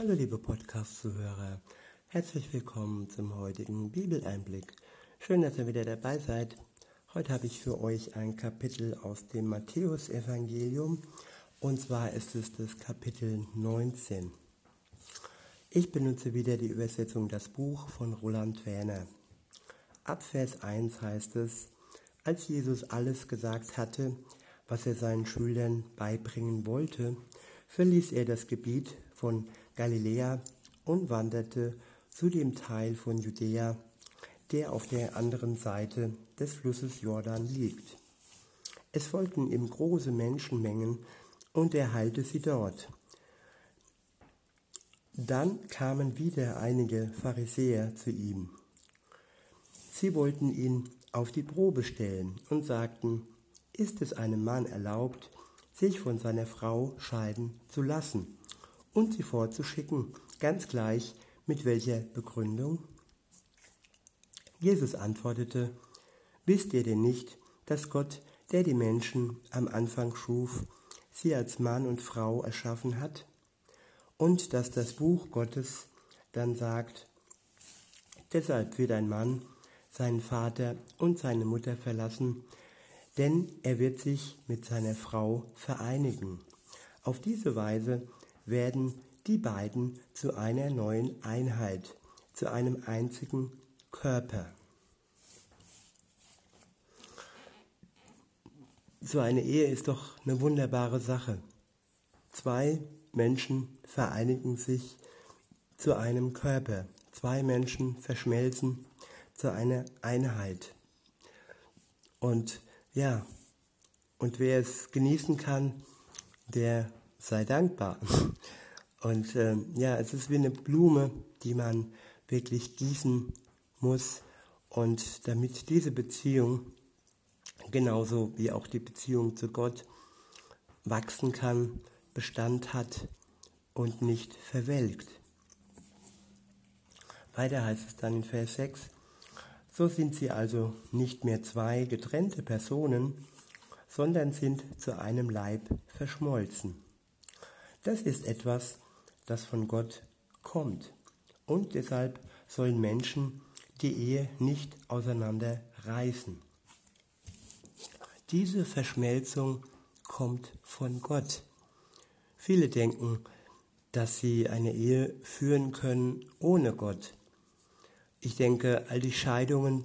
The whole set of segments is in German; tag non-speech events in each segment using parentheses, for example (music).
Hallo liebe Podcast-Zuhörer, herzlich willkommen zum heutigen Bibeleinblick. Schön, dass ihr wieder dabei seid. Heute habe ich für euch ein Kapitel aus dem Matthäusevangelium und zwar ist es das Kapitel 19. Ich benutze wieder die Übersetzung Das Buch von Roland Werner. Ab Vers 1 heißt es, als Jesus alles gesagt hatte, was er seinen Schülern beibringen wollte, verließ er das Gebiet von Galiläa und wanderte zu dem Teil von Judäa, der auf der anderen Seite des Flusses Jordan liegt. Es folgten ihm große Menschenmengen und er heilte sie dort. Dann kamen wieder einige Pharisäer zu ihm. Sie wollten ihn auf die Probe stellen und sagten, ist es einem Mann erlaubt, sich von seiner Frau scheiden zu lassen? Und sie vorzuschicken, ganz gleich mit welcher Begründung? Jesus antwortete, Wisst ihr denn nicht, dass Gott, der die Menschen am Anfang schuf, sie als Mann und Frau erschaffen hat? Und dass das Buch Gottes dann sagt, Deshalb wird ein Mann seinen Vater und seine Mutter verlassen, denn er wird sich mit seiner Frau vereinigen. Auf diese Weise werden die beiden zu einer neuen Einheit, zu einem einzigen Körper. So eine Ehe ist doch eine wunderbare Sache. Zwei Menschen vereinigen sich zu einem Körper. Zwei Menschen verschmelzen zu einer Einheit. Und ja, und wer es genießen kann, der sei dankbar. (laughs) Und äh, ja, es ist wie eine Blume, die man wirklich gießen muss. Und damit diese Beziehung, genauso wie auch die Beziehung zu Gott, wachsen kann, Bestand hat und nicht verwelkt. Weiter heißt es dann in Vers 6, so sind sie also nicht mehr zwei getrennte Personen, sondern sind zu einem Leib verschmolzen. Das ist etwas, das von Gott kommt. Und deshalb sollen Menschen die Ehe nicht auseinanderreißen. Diese Verschmelzung kommt von Gott. Viele denken, dass sie eine Ehe führen können ohne Gott. Ich denke, all die Scheidungen,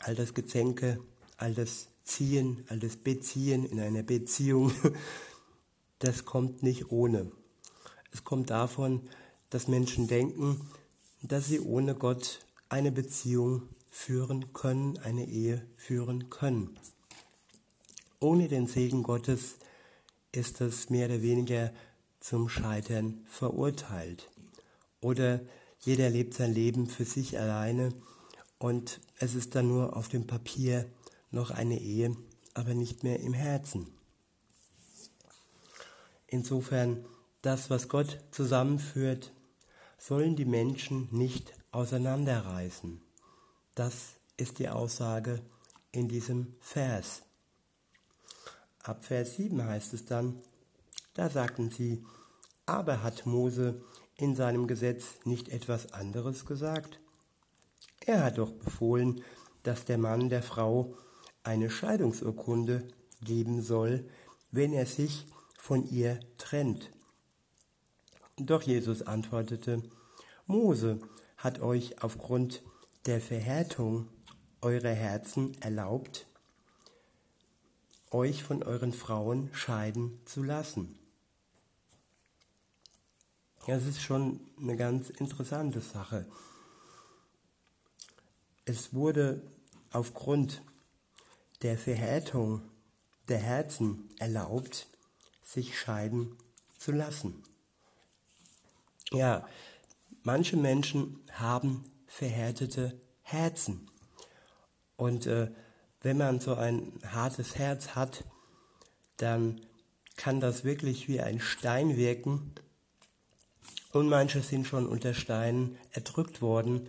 all das Gezänke, all das Ziehen, all das Beziehen in einer Beziehung, (laughs) das kommt nicht ohne. Es kommt davon, dass Menschen denken, dass sie ohne Gott eine Beziehung führen können, eine Ehe führen können. Ohne den Segen Gottes ist es mehr oder weniger zum Scheitern verurteilt. Oder jeder lebt sein Leben für sich alleine und es ist dann nur auf dem Papier noch eine Ehe, aber nicht mehr im Herzen. Insofern, das, was Gott zusammenführt, sollen die Menschen nicht auseinanderreißen. Das ist die Aussage in diesem Vers. Ab Vers 7 heißt es dann, da sagten sie, aber hat Mose in seinem Gesetz nicht etwas anderes gesagt? Er hat doch befohlen, dass der Mann der Frau eine Scheidungsurkunde geben soll, wenn er sich von ihr trennt. Doch Jesus antwortete, Mose hat euch aufgrund der Verhärtung eurer Herzen erlaubt, euch von euren Frauen scheiden zu lassen. Das ist schon eine ganz interessante Sache. Es wurde aufgrund der Verhärtung der Herzen erlaubt, sich scheiden zu lassen. Ja, manche Menschen haben verhärtete Herzen. Und äh, wenn man so ein hartes Herz hat, dann kann das wirklich wie ein Stein wirken. Und manche sind schon unter Steinen erdrückt worden,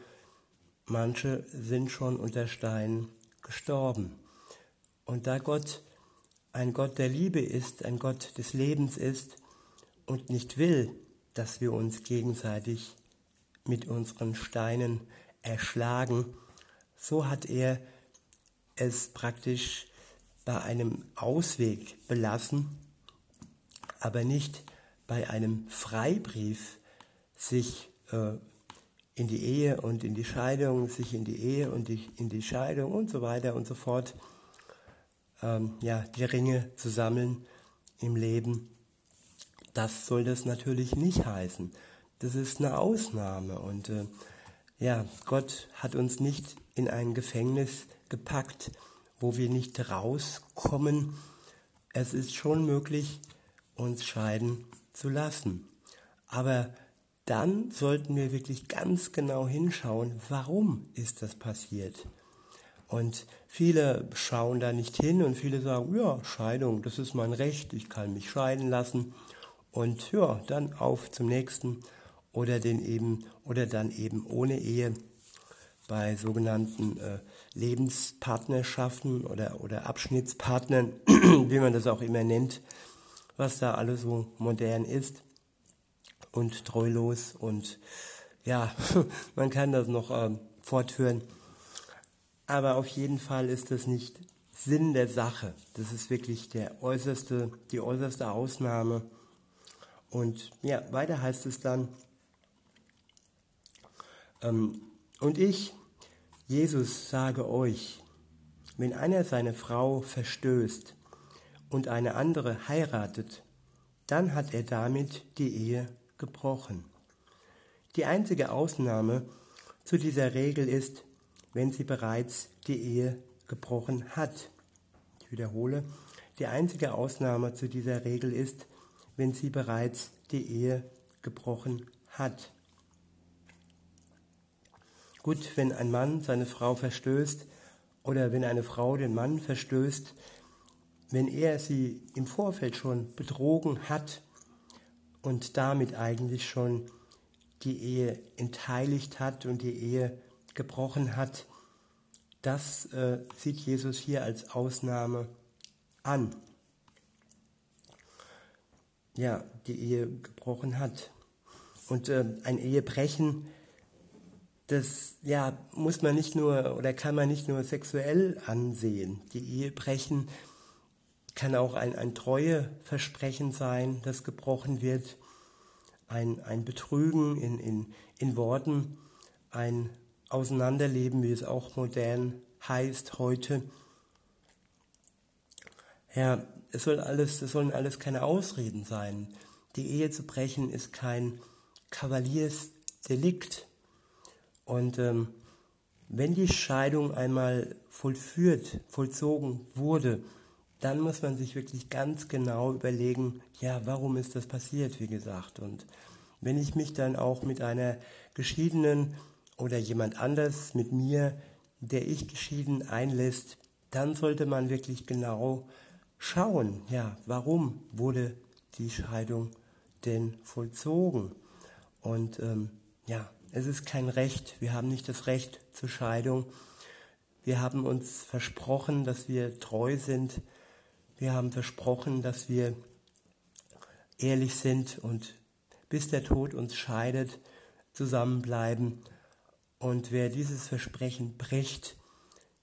manche sind schon unter Steinen gestorben. Und da Gott ein Gott der Liebe ist, ein Gott des Lebens ist und nicht will, dass wir uns gegenseitig mit unseren Steinen erschlagen. So hat er es praktisch bei einem Ausweg belassen, aber nicht bei einem Freibrief sich äh, in die Ehe und in die Scheidung, sich in die Ehe und die, in die Scheidung und so weiter und so fort, ähm, ja, die Ringe zu sammeln im Leben. Das soll das natürlich nicht heißen. Das ist eine Ausnahme und äh, ja, Gott hat uns nicht in ein Gefängnis gepackt, wo wir nicht rauskommen. Es ist schon möglich, uns scheiden zu lassen. Aber dann sollten wir wirklich ganz genau hinschauen, warum ist das passiert. Und viele schauen da nicht hin und viele sagen, ja, Scheidung, das ist mein Recht, ich kann mich scheiden lassen. Und ja, dann auf zum nächsten oder den eben oder dann eben ohne Ehe bei sogenannten äh, Lebenspartnerschaften oder, oder Abschnittspartnern, (clears throat) wie man das auch immer nennt, was da alles so modern ist und treulos und ja, (laughs) man kann das noch ähm, fortführen. Aber auf jeden Fall ist das nicht Sinn der Sache. Das ist wirklich der äußerste, die äußerste Ausnahme. Und ja, weiter heißt es dann, ähm, und ich, Jesus, sage euch, wenn einer seine Frau verstößt und eine andere heiratet, dann hat er damit die Ehe gebrochen. Die einzige Ausnahme zu dieser Regel ist, wenn sie bereits die Ehe gebrochen hat. Ich wiederhole, die einzige Ausnahme zu dieser Regel ist, wenn sie bereits die Ehe gebrochen hat. Gut, wenn ein Mann seine Frau verstößt oder wenn eine Frau den Mann verstößt, wenn er sie im Vorfeld schon betrogen hat und damit eigentlich schon die Ehe entheiligt hat und die Ehe gebrochen hat, das äh, sieht Jesus hier als Ausnahme an. Ja, die Ehe gebrochen hat. Und äh, ein Ehebrechen, das ja, muss man nicht nur oder kann man nicht nur sexuell ansehen. Die Ehebrechen kann auch ein, ein Treueversprechen sein, das gebrochen wird, ein, ein Betrügen in, in, in Worten, ein Auseinanderleben, wie es auch modern heißt heute. Ja, es soll alles, es sollen alles keine Ausreden sein. Die Ehe zu brechen ist kein Kavaliersdelikt. Und ähm, wenn die Scheidung einmal vollführt, vollzogen wurde, dann muss man sich wirklich ganz genau überlegen, ja, warum ist das passiert, wie gesagt. Und wenn ich mich dann auch mit einer geschiedenen oder jemand anders mit mir, der ich geschieden einlässt, dann sollte man wirklich genau schauen, ja, warum wurde die Scheidung denn vollzogen? Und ähm, ja, es ist kein Recht, wir haben nicht das Recht zur Scheidung. Wir haben uns versprochen, dass wir treu sind wir haben versprochen, dass wir ehrlich sind und bis der Tod uns scheidet, zusammenbleiben. Und wer dieses Versprechen bricht,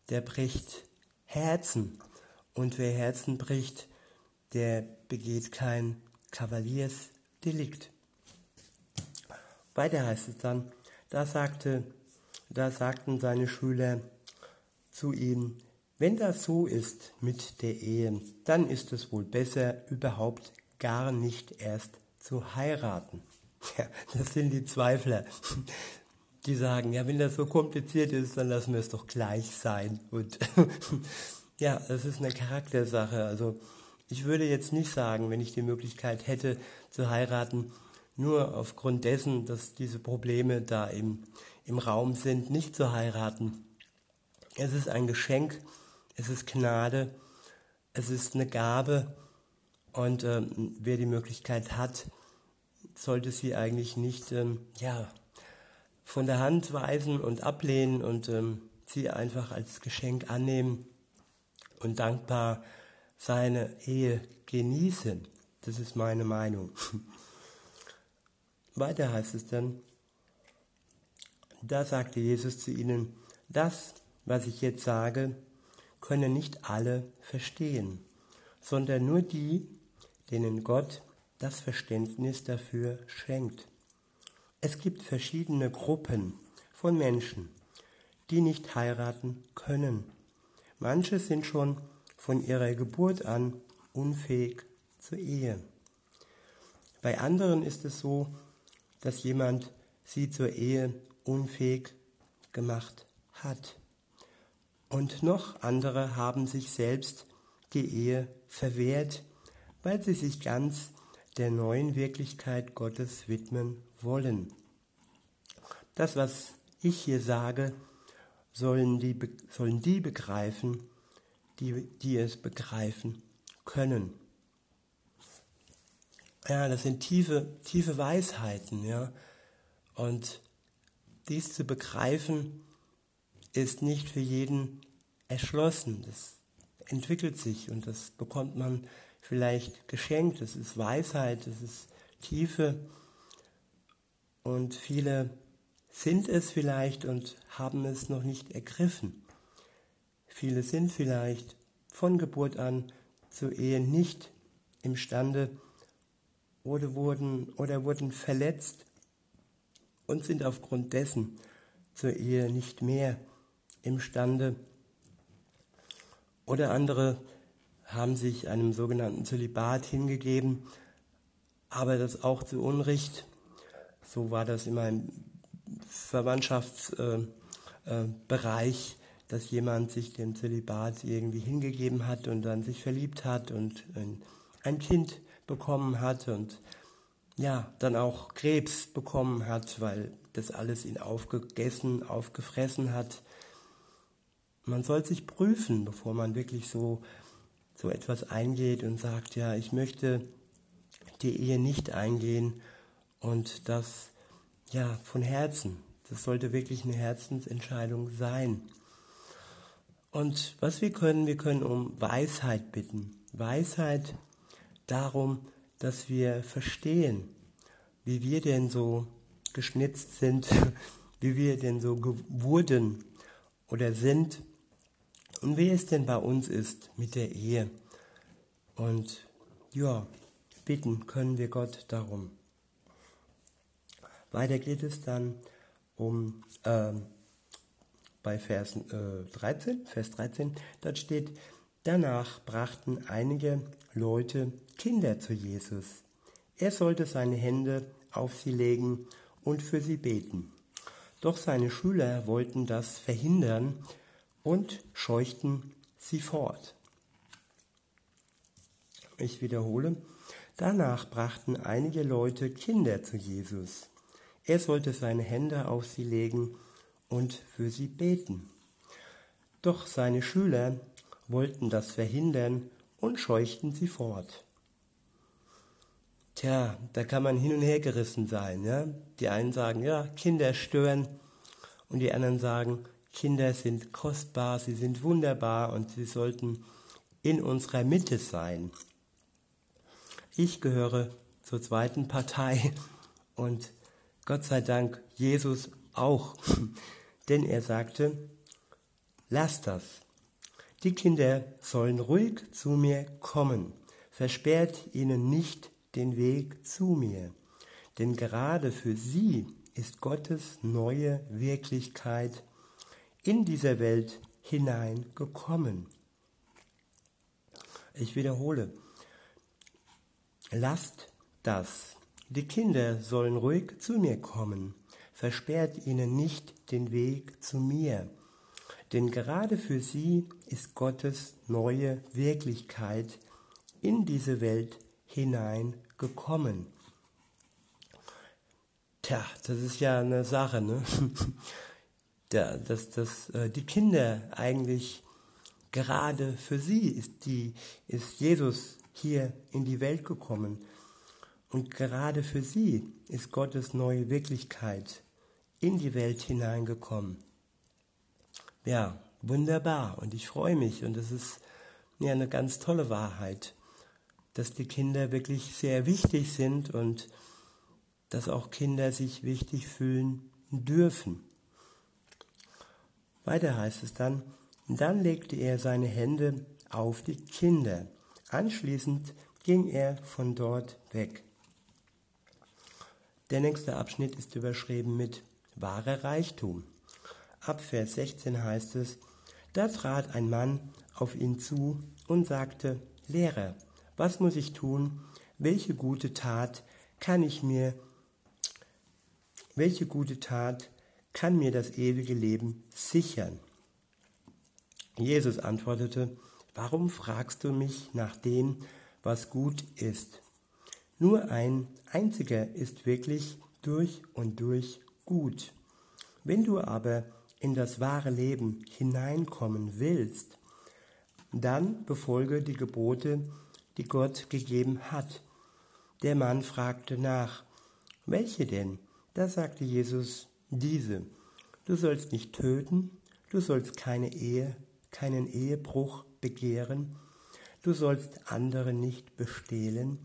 der bricht Herzen. Und wer Herzen bricht, der begeht kein Kavaliersdelikt. Weiter heißt es dann, da sagte, da sagten seine Schüler zu ihm, wenn das so ist mit der Ehe, dann ist es wohl besser, überhaupt gar nicht erst zu heiraten. (laughs) Ja, das sind die Zweifler, die sagen, ja, wenn das so kompliziert ist, dann lassen wir es doch gleich sein. Und (laughs) ja, das ist eine Charaktersache. Also ich würde jetzt nicht sagen, wenn ich die Möglichkeit hätte zu heiraten, nur aufgrund dessen, dass diese Probleme da im, im Raum sind, nicht zu heiraten. Es ist ein Geschenk, es ist Gnade, es ist eine Gabe und ähm, wer die Möglichkeit hat, sollte sie eigentlich nicht ähm, ja, von der Hand weisen und ablehnen und ähm, sie einfach als Geschenk annehmen und dankbar seine Ehe genießen. Das ist meine Meinung. (laughs) weiter heißt es dann, da sagte Jesus zu ihnen, das, was ich jetzt sage, können nicht alle verstehen, sondern nur die, denen Gott das Verständnis dafür schenkt. Es gibt verschiedene Gruppen von Menschen, die nicht heiraten können. Manche sind schon von ihrer Geburt an unfähig zur Ehe. Bei anderen ist es so, dass jemand sie zur Ehe unfähig gemacht hat. Und noch andere haben sich selbst die Ehe verwehrt, weil sie sich ganz der neuen Wirklichkeit Gottes widmen wollen. Das, was ich hier sage, sollen die, sollen die begreifen, die, die es begreifen können. Ja, das sind tiefe, tiefe Weisheiten, ja. Und dies zu begreifen, ist nicht für jeden erschlossen. Das entwickelt sich und das bekommt man vielleicht geschenkt. Das ist Weisheit, das ist Tiefe. Und viele sind es vielleicht und haben es noch nicht ergriffen. Viele sind vielleicht von Geburt an zur Ehe nicht imstande oder wurden, oder wurden verletzt und sind aufgrund dessen zur Ehe nicht mehr imstande. Oder andere haben sich einem sogenannten Zölibat hingegeben, aber das auch zu Unrecht. So war das in meinem Verwandtschaftsbereich, äh, äh, dass jemand sich dem Zölibat irgendwie hingegeben hat und dann sich verliebt hat und ein Kind bekommen hat und ja, dann auch Krebs bekommen hat, weil das alles ihn aufgegessen, aufgefressen hat. Man soll sich prüfen, bevor man wirklich so, so etwas eingeht und sagt, ja, ich möchte die Ehe nicht eingehen und das ja von Herzen. Das sollte wirklich eine Herzensentscheidung sein. Und was wir können, wir können um Weisheit bitten. Weisheit darum, dass wir verstehen, wie wir denn so geschnitzt sind, (laughs) wie wir denn so wurden oder sind und wie es denn bei uns ist mit der Ehe. Und ja, bitten können wir Gott darum. Weiter geht es dann um äh, bei Vers äh, 13, Vers 13, dort steht, danach brachten einige Leute Kinder zu Jesus. Er sollte seine Hände auf sie legen und für sie beten. Doch seine Schüler wollten das verhindern und scheuchten sie fort. Ich wiederhole, danach brachten einige Leute Kinder zu Jesus. Er sollte seine Hände auf sie legen und für sie beten. Doch seine Schüler wollten das verhindern und scheuchten sie fort. Tja, da kann man hin und her gerissen sein. Ja? Die einen sagen, ja, Kinder stören und die anderen sagen, Kinder sind kostbar, sie sind wunderbar und sie sollten in unserer Mitte sein. Ich gehöre zur zweiten Partei und Gott sei Dank Jesus auch, (laughs) denn er sagte, lasst das. Die Kinder sollen ruhig zu mir kommen, versperrt ihnen nicht den Weg zu mir, denn gerade für sie ist Gottes neue Wirklichkeit in dieser Welt hineingekommen. Ich wiederhole, lasst das. Die Kinder sollen ruhig zu mir kommen, versperrt ihnen nicht den Weg zu mir, denn gerade für sie ist Gottes neue Wirklichkeit in diese Welt hineingekommen. Tja, das ist ja eine Sache, ne? (laughs) dass, dass äh, die Kinder eigentlich gerade für sie ist, die, ist Jesus hier in die Welt gekommen. Und gerade für sie ist Gottes neue Wirklichkeit in die Welt hineingekommen. Ja, wunderbar. Und ich freue mich. Und es ist ja eine ganz tolle Wahrheit, dass die Kinder wirklich sehr wichtig sind und dass auch Kinder sich wichtig fühlen dürfen. Weiter heißt es dann, dann legte er seine Hände auf die Kinder. Anschließend ging er von dort weg. Der nächste Abschnitt ist überschrieben mit wahrer Reichtum. Ab Vers 16 heißt es, da trat ein Mann auf ihn zu und sagte, Lehrer, was muss ich tun? Welche gute Tat kann ich mir, welche gute Tat kann mir das ewige Leben sichern? Jesus antwortete, warum fragst du mich nach dem, was gut ist? Nur ein einziger ist wirklich durch und durch gut. Wenn du aber in das wahre Leben hineinkommen willst, dann befolge die Gebote, die Gott gegeben hat. Der Mann fragte nach, welche denn? Da sagte Jesus, diese. Du sollst nicht töten, du sollst keine Ehe, keinen Ehebruch begehren, du sollst andere nicht bestehlen,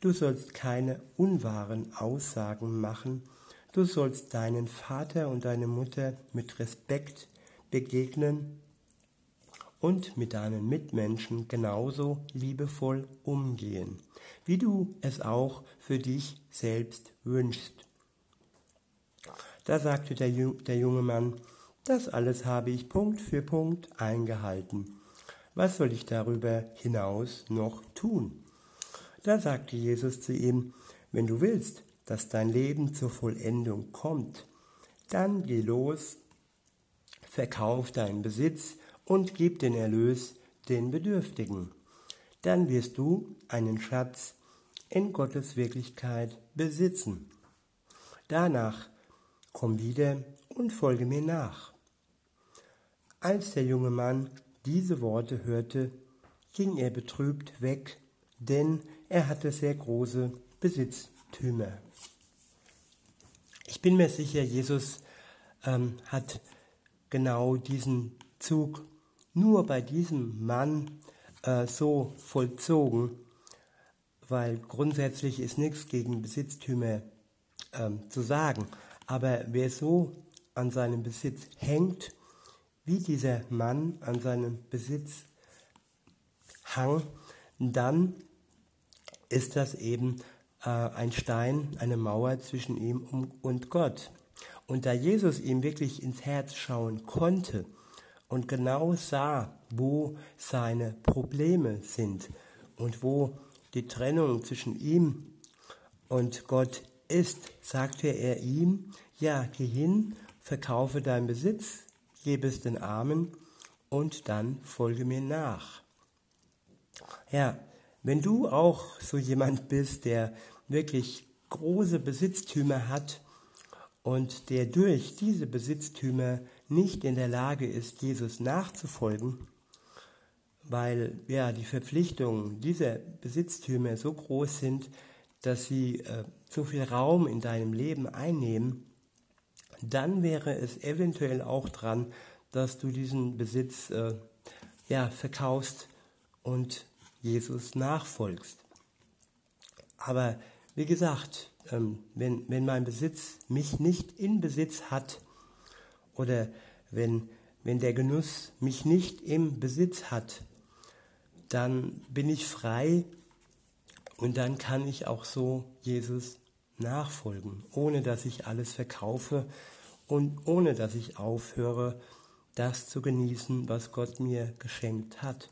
du sollst keine unwahren Aussagen machen, du sollst deinen Vater und deine Mutter mit Respekt begegnen und mit deinen Mitmenschen genauso liebevoll umgehen, wie du es auch für dich selbst wünschst. Da sagte der, der junge Mann, das alles habe ich Punkt für Punkt eingehalten. Was soll ich darüber hinaus noch tun? Da sagte Jesus zu ihm, wenn du willst, dass dein Leben zur Vollendung kommt, dann geh los, verkauf deinen Besitz und gib den Erlös den Bedürftigen. Dann wirst du einen Schatz in Gottes Wirklichkeit besitzen. Danach komm wieder und folge mir nach. Als der junge Mann diese Worte hörte, ging er betrübt weg, denn er hatte sehr große Besitztümer. Ich bin mir sicher, Jesus ähm, hat genau diesen Zug nur bei diesem Mann äh, so vollzogen, weil grundsätzlich ist nichts gegen Besitztümer ähm, zu sagen. Aber wer so an seinem Besitz hängt, wie dieser Mann an seinem Besitz hang, dann ist das eben äh, ein Stein, eine Mauer zwischen ihm und Gott. Und da Jesus ihm wirklich ins Herz schauen konnte, und genau sah, wo seine Probleme sind und wo die Trennung zwischen ihm und Gott ist, sagte er ihm, ja, geh hin, verkaufe deinen Besitz, gebe es den Armen und dann folge mir nach. Ja, wenn du auch so jemand bist, der wirklich große Besitztümer hat und der durch diese Besitztümer nicht in der Lage ist, Jesus nachzufolgen, weil ja die Verpflichtungen dieser Besitztümer so groß sind, dass sie äh, so viel Raum in deinem Leben einnehmen, dann wäre es eventuell auch dran, dass du diesen Besitz äh, ja verkaufst und Jesus nachfolgst. Aber wie gesagt, ähm, wenn, wenn mein Besitz mich nicht in Besitz hat, oder wenn, wenn der Genuss mich nicht im Besitz hat, dann bin ich frei und dann kann ich auch so Jesus nachfolgen, ohne dass ich alles verkaufe und ohne dass ich aufhöre, das zu genießen, was Gott mir geschenkt hat.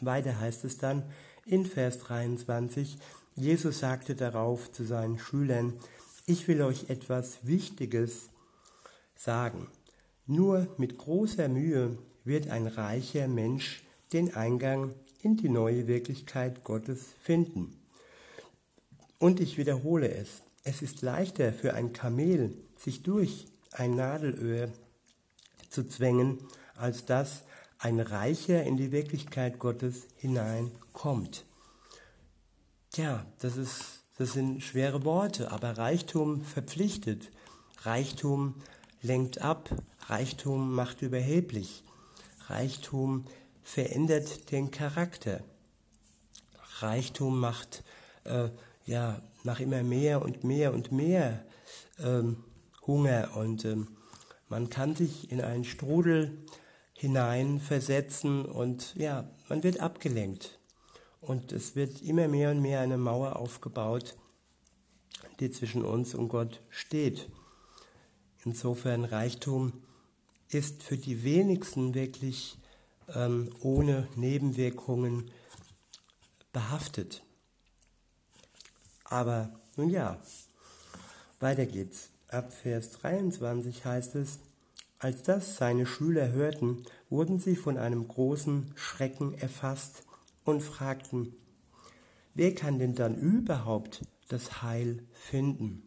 Weiter heißt es dann in Vers 23, Jesus sagte darauf zu seinen Schülern, ich will euch etwas Wichtiges sagen. Nur mit großer Mühe wird ein reicher Mensch den Eingang in die neue Wirklichkeit Gottes finden. Und ich wiederhole es, es ist leichter für ein Kamel, sich durch ein Nadelöhr zu zwängen, als dass ein Reicher in die Wirklichkeit Gottes hineinkommt. Tja, das, ist, das sind schwere Worte, aber Reichtum verpflichtet. Reichtum lenkt ab, Reichtum macht überheblich, Reichtum verändert den Charakter, Reichtum macht äh, ja, nach immer mehr und mehr und mehr ähm, Hunger und ähm, man kann sich in einen Strudel hineinversetzen und ja, man wird abgelenkt. Und es wird immer mehr und mehr eine Mauer aufgebaut, die zwischen uns und Gott steht. Insofern Reichtum ist für die wenigsten wirklich ähm, ohne Nebenwirkungen behaftet. Aber nun ja, weiter geht's. Ab Vers 23 heißt es, als das seine Schüler hörten, wurden sie von einem großen Schrecken erfasst und fragten, wer kann denn dann überhaupt das Heil finden?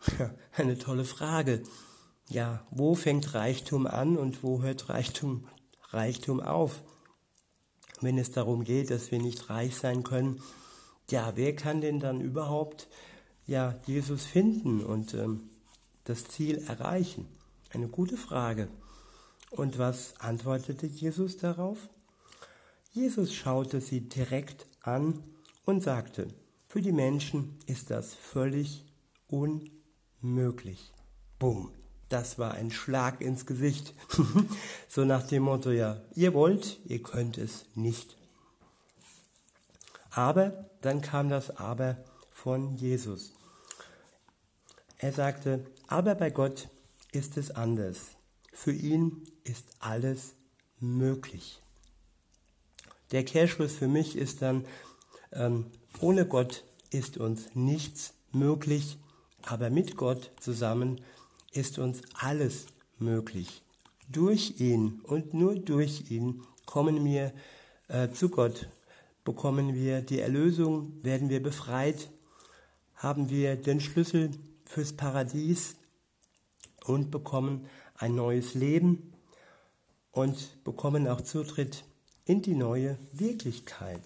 (laughs) Eine tolle Frage. Ja, wo fängt Reichtum an und wo hört Reichtum, Reichtum auf? Wenn es darum geht, dass wir nicht reich sein können, ja, wer kann denn dann überhaupt ja, Jesus finden und ähm, das Ziel erreichen? Eine gute Frage. Und was antwortete Jesus darauf? Jesus schaute sie direkt an und sagte, für die Menschen ist das völlig unmöglich. Bumm, das war ein Schlag ins Gesicht. (laughs) so nach dem Motto, ja, ihr wollt, ihr könnt es nicht. Aber dann kam das Aber von Jesus. Er sagte, aber bei Gott ist es anders. Für ihn ist alles möglich. Der Kehrschluss für mich ist dann, ähm, ohne Gott ist uns nichts möglich, aber mit Gott zusammen ist uns alles möglich. Durch ihn und nur durch ihn kommen wir äh, zu Gott bekommen wir die Erlösung, werden wir befreit, haben wir den Schlüssel fürs Paradies und bekommen ein neues Leben und bekommen auch Zutritt in die neue Wirklichkeit.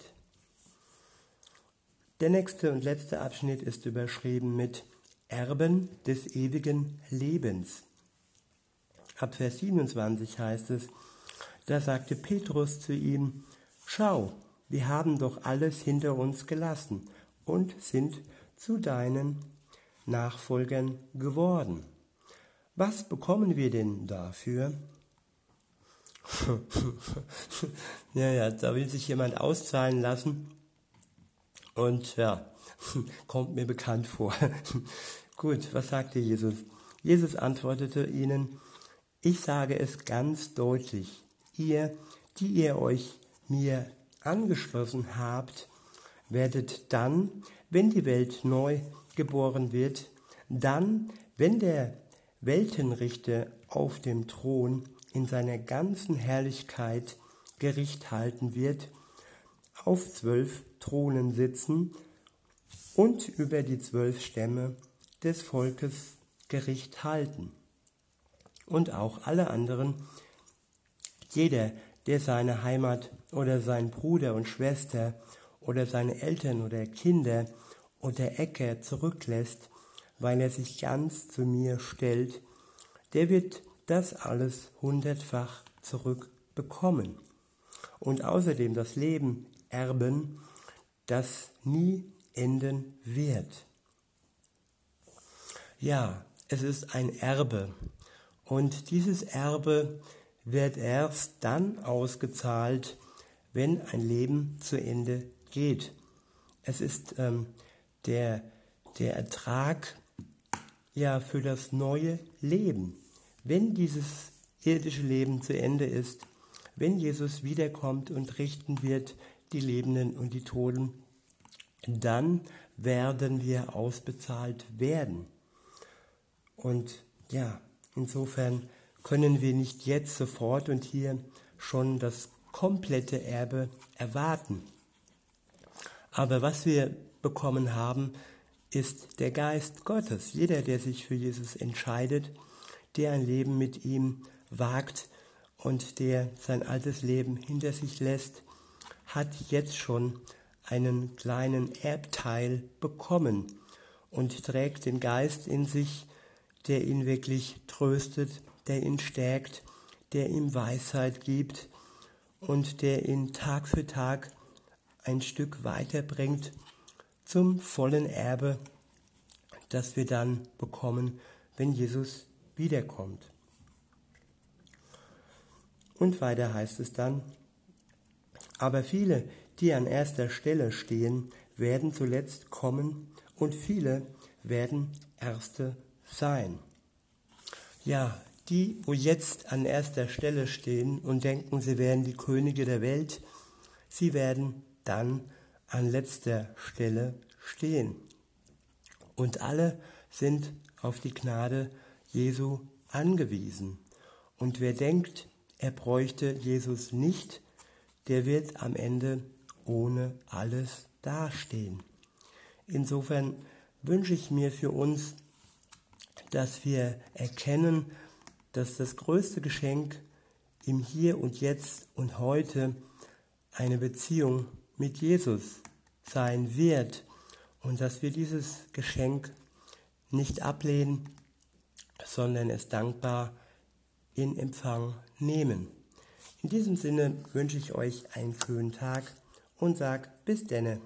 Der nächste und letzte Abschnitt ist überschrieben mit Erben des ewigen Lebens. Ab Vers 27 heißt es, da sagte Petrus zu ihm, Schau, wir haben doch alles hinter uns gelassen und sind zu deinen Nachfolgern geworden. Was bekommen wir denn dafür? (laughs) ja, ja, da will sich jemand auszahlen lassen und ja, (laughs) kommt mir bekannt vor. (laughs) Gut, was sagte Jesus? Jesus antwortete ihnen, ich sage es ganz deutlich, ihr, die ihr euch mir angeschlossen habt, werdet dann, wenn die Welt neu geboren wird, dann, wenn der Weltenrichter auf dem Thron in seiner ganzen Herrlichkeit Gericht halten wird, auf zwölf Thronen sitzen und über die zwölf Stämme des Volkes Gericht halten. Und auch alle anderen, jeder, der seine Heimat oder seinen Bruder und Schwester oder seine Eltern oder Kinder oder Äcker zurücklässt, weil er sich ganz zu mir stellt, der wird das alles hundertfach zurückbekommen. Und außerdem das Leben erben, das nie enden wird. Ja, es ist ein Erbe. Und dieses Erbe wird erst dann ausgezahlt, wenn ein Leben zu Ende geht. Es ist ähm, der, der Ertrag ja für das neue Leben. Wenn dieses irdische Leben zu Ende ist, wenn Jesus wiederkommt und richten wird die Lebenden und die Toten, dann werden wir ausbezahlt werden. Und ja, insofern können wir nicht jetzt sofort und hier schon das komplette Erbe erwarten. Aber was wir bekommen haben, ist der Geist Gottes. Jeder, der sich für Jesus entscheidet, der ein Leben mit ihm wagt und der sein altes Leben hinter sich lässt, hat jetzt schon einen kleinen Erbteil bekommen und trägt den Geist in sich, der ihn wirklich tröstet der ihn stärkt, der ihm Weisheit gibt und der ihn Tag für Tag ein Stück weiterbringt zum vollen Erbe, das wir dann bekommen, wenn Jesus wiederkommt. Und weiter heißt es dann, aber viele, die an erster Stelle stehen, werden zuletzt kommen und viele werden Erste sein. Ja, die, wo jetzt an erster Stelle stehen und denken, sie wären die Könige der Welt, sie werden dann an letzter Stelle stehen. Und alle sind auf die Gnade Jesu angewiesen. Und wer denkt, er bräuchte Jesus nicht, der wird am Ende ohne alles dastehen. Insofern wünsche ich mir für uns, dass wir erkennen, dass das größte Geschenk im Hier und Jetzt und heute eine Beziehung mit Jesus sein wird und dass wir dieses Geschenk nicht ablehnen, sondern es dankbar in Empfang nehmen. In diesem Sinne wünsche ich euch einen schönen Tag und sag bis denne.